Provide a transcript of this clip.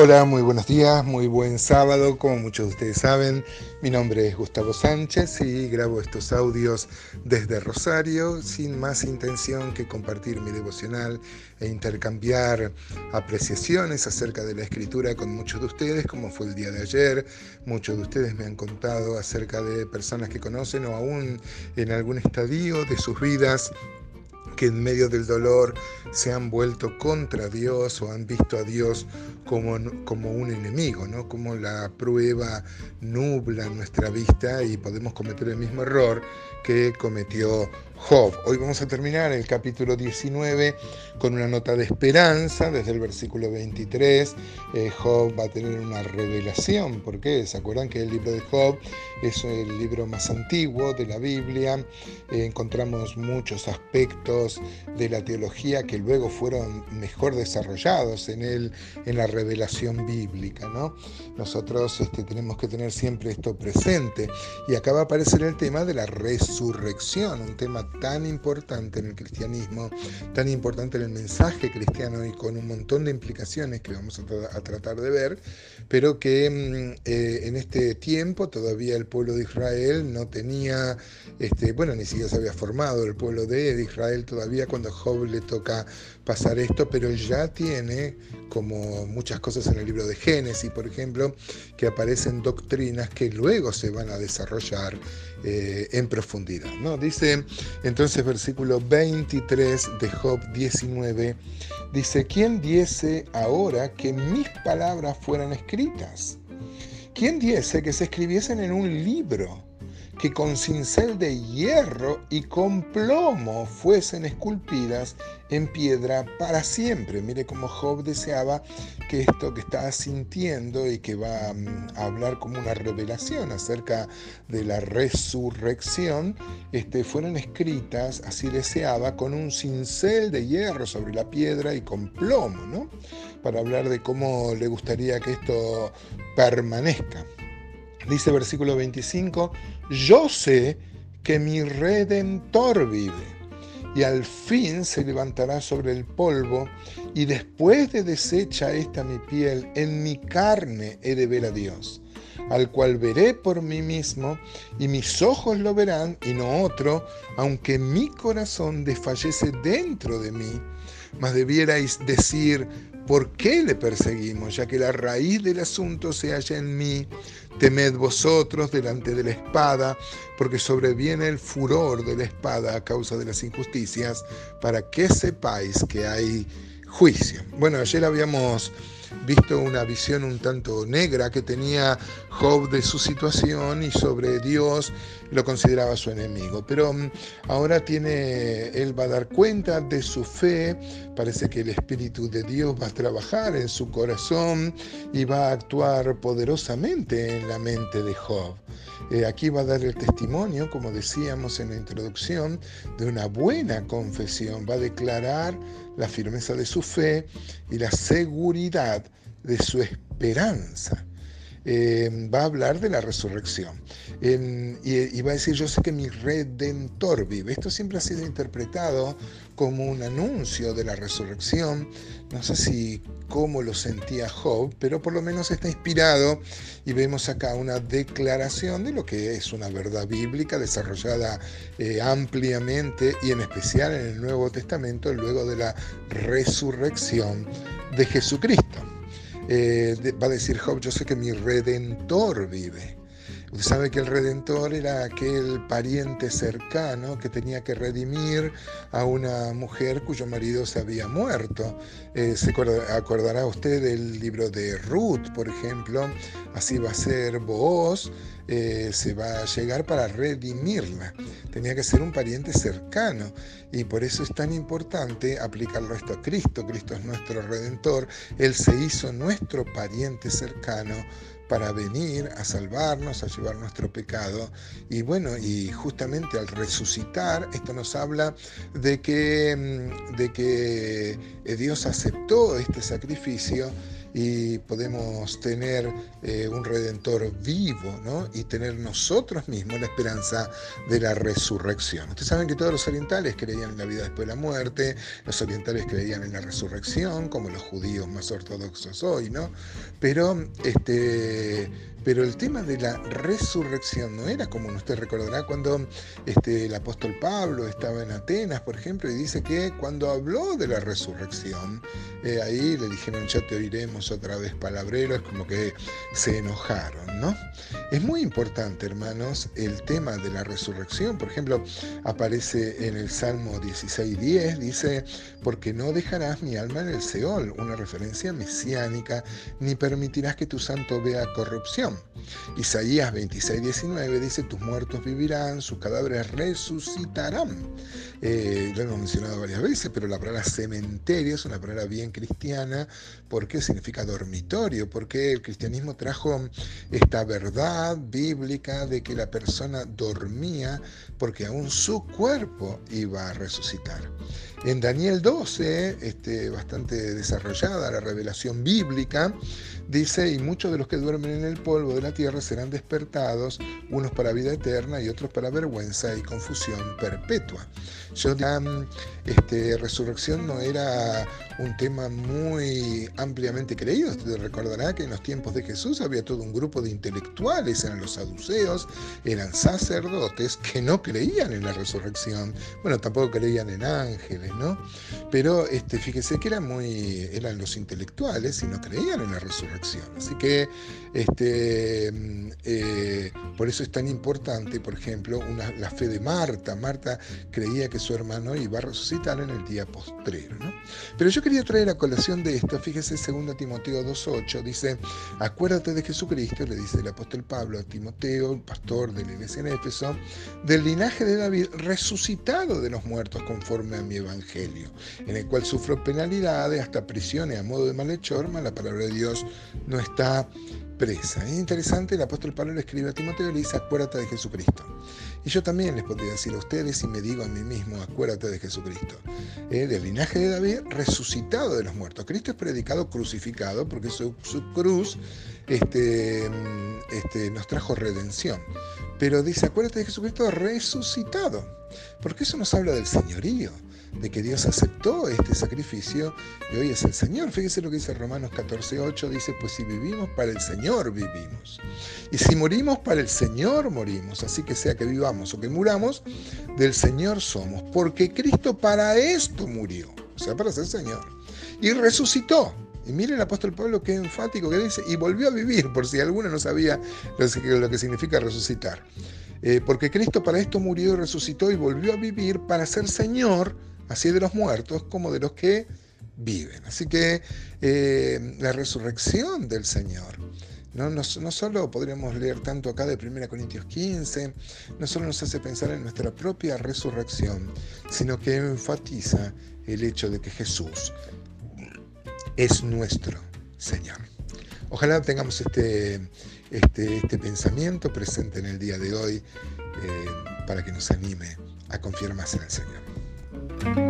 Hola, muy buenos días, muy buen sábado. Como muchos de ustedes saben, mi nombre es Gustavo Sánchez y grabo estos audios desde Rosario sin más intención que compartir mi devocional e intercambiar apreciaciones acerca de la escritura con muchos de ustedes, como fue el día de ayer. Muchos de ustedes me han contado acerca de personas que conocen o aún en algún estadio de sus vidas que en medio del dolor se han vuelto contra Dios o han visto a Dios como, como un enemigo, ¿no? como la prueba nubla nuestra vista y podemos cometer el mismo error que cometió Job. Hoy vamos a terminar el capítulo 19 con una nota de esperanza desde el versículo 23. Eh, Job va a tener una revelación. ¿Por qué? ¿Se acuerdan que el libro de Job es el libro más antiguo de la Biblia? Eh, encontramos muchos aspectos de la teología que luego fueron mejor desarrollados en, él, en la revelación bíblica. ¿no? Nosotros este, tenemos que tener siempre esto presente. Y acá va a aparecer el tema de la resurrección, un tema tan importante en el cristianismo, tan importante en el mensaje cristiano y con un montón de implicaciones que vamos a, tratar de ver, pero que mm, eh, en este tiempo todavía el pueblo de Israel no tenía, este, bueno, ni siquiera se había formado el pueblo de Israel todavía cuando Job le toca pasar esto, pero ya tiene, como muchas cosas en el libro de Génesis, por ejemplo, que aparecen doctrinas que luego se van a desarrollar eh, en profundidad. ¿no? Dice entonces versículo 23 de Job 19, dice, ¿quién diese ahora que mis palabras fueran escritas? ¿Quién diese que se escribiesen en un libro? Que con cincel de hierro y con plomo fuesen esculpidas en piedra para siempre. Mire cómo Job deseaba que esto que estaba sintiendo y que va mm, a hablar como una revelación acerca de la resurrección, este, fueran escritas, así deseaba, con un cincel de hierro sobre la piedra y con plomo, ¿no? Para hablar de cómo le gustaría que esto permanezca. Dice versículo 25, yo sé que mi redentor vive y al fin se levantará sobre el polvo y después de deshecha esta mi piel, en mi carne he de ver a Dios, al cual veré por mí mismo y mis ojos lo verán y no otro, aunque mi corazón desfallece dentro de mí, mas debierais decir, ¿por qué le perseguimos? Ya que la raíz del asunto se halla en mí Temed vosotros delante de la espada, porque sobreviene el furor de la espada a causa de las injusticias, para que sepáis que hay juicio. Bueno, ayer habíamos visto una visión un tanto negra que tenía Job de su situación y sobre Dios lo consideraba su enemigo. Pero mm, ahora tiene, él va a dar cuenta de su fe, parece que el Espíritu de Dios va a trabajar en su corazón y va a actuar poderosamente en la mente de Job. Eh, aquí va a dar el testimonio, como decíamos en la introducción, de una buena confesión, va a declarar la firmeza de su fe y la seguridad de su esperanza. Eh, va a hablar de la resurrección. y, va a decir, yo sé que mi redentor vive. Esto siempre ha sido interpretado como un anuncio de la resurrección. No sé si cómo lo sentía Job, pero por lo menos está inspirado y vemos acá una declaración de lo que es una verdad bíblica desarrollada eh, ampliamente y en especial en el Nuevo Testamento luego de la resurrección de Jesucristo. Eh, va a decir Job, yo sé que mi redentor vive. Usted sabe que el Redentor era aquel pariente cercano que tenía que redimir a una mujer cuyo marido se había muerto. Eh, se acordará usted del libro de Ruth, por ejemplo. Así va a ser Booz, eh, se va a llegar para redimirla. Tenía que ser un pariente cercano y por eso es tan importante aplicarlo esto a Cristo. Cristo es nuestro Redentor. Él se hizo nuestro pariente cercano para venir a salvarnos, a llevar nuestro pecado. Y bueno, y justamente al resucitar, esto nos habla de que, mm, de que eh, Dios aceptó este sacrificio y podemos tener eh, un redentor vivo ¿no? y tener nosotros mismos la esperanza de la resurrección. Ustedes saben que todos los orientales creían en la vida después de la muerte, los orientales creían en la resurrección, como los judíos más ortodoxos hoy, ¿no? Pero este pero el tema de la resurrección no era como usted recordará cuando este, el apóstol Pablo estaba en Atenas, por ejemplo, y dice que cuando habló de la resurrección, eh, ahí le dijeron ya te oiremos otra vez palabreros, como que se enojaron, ¿no? Es muy importante, hermanos, el tema de la resurrección. Por ejemplo, aparece en el Salmo 16.10, dice, porque no dejarás mi alma en el Seol, una referencia mesiánica, ni permitirás que tu santo vea corrupción. Isaías 26, 19 dice, tus muertos vivirán, sus cadáveres resucitarán. Eh, lo hemos mencionado varias veces, pero la palabra cementerio es una palabra bien cristiana porque significa dormitorio, porque el cristianismo trajo esta verdad bíblica de que la persona dormía porque aún su cuerpo iba a resucitar. En Daniel 12, este, bastante desarrollada la revelación bíblica, dice, y muchos de los que duermen en el polvo de la tierra serán despertados, unos para vida eterna y otros para vergüenza y confusión perpetua. Yo, la este, resurrección no era un tema muy ampliamente creído. Usted recordará que en los tiempos de Jesús había todo un grupo de intelectuales, eran los saduceos, eran sacerdotes que no creían en la resurrección. Bueno, tampoco creían en ángeles, ¿no? Pero este, fíjese que eran muy, eran los intelectuales y no creían en la resurrección. Así que este, eh, por eso es tan importante, por ejemplo, la fe de Marta. Marta creía que su hermano iba a resucitar en el día postrero. ¿no? Pero yo quería traer a colación de esto, fíjese 2 Timoteo 2.8, dice, acuérdate de Jesucristo, le dice el apóstol Pablo a Timoteo, el pastor de la iglesia en Éfeso, del linaje de David, resucitado de los muertos conforme a mi evangelio, en el cual sufro penalidades, hasta prisiones a modo de malhechor, mas la palabra de Dios no está presa. Es interesante, el apóstol Pablo le escribe a Timoteo y le dice, acuérdate de Jesucristo. Y yo también les podría decir a ustedes y me digo a mí mismo, acuérdate de Jesucristo. Eh, del linaje de David, resucitado de los muertos. Cristo es predicado crucificado porque su, cruz este, este, nos trajo redención. Pero dice, acuérdate de Jesucristo resucitado. Porque eso nos habla del señorío de que Dios aceptó este sacrificio y hoy es el Señor. Fíjese lo que dice Romanos 14:8, dice, pues si vivimos para el Señor, vivimos. Y si morimos para el Señor, morimos. Así que sea que vivamos o que muramos, del Señor somos. Porque Cristo para esto murió, o sea, para ser Señor. Y resucitó. Y mire el apóstol Pablo qué enfático que dice, y volvió a vivir, por si alguno no sabía lo que significa resucitar. Eh, porque Cristo para esto murió y resucitó y volvió a vivir para ser Señor así de los muertos como de los que viven. Así que eh, la resurrección del Señor, no, no, solo podríamos leer tanto acá de 1 Corintios 15, no solo nos hace pensar en nuestra propia resurrección, sino que enfatiza el hecho de que Jesús es nuestro Señor. Ojalá tengamos este, este, este pensamiento presente en el día de hoy eh, para que nos anime a confiar más en el Señor.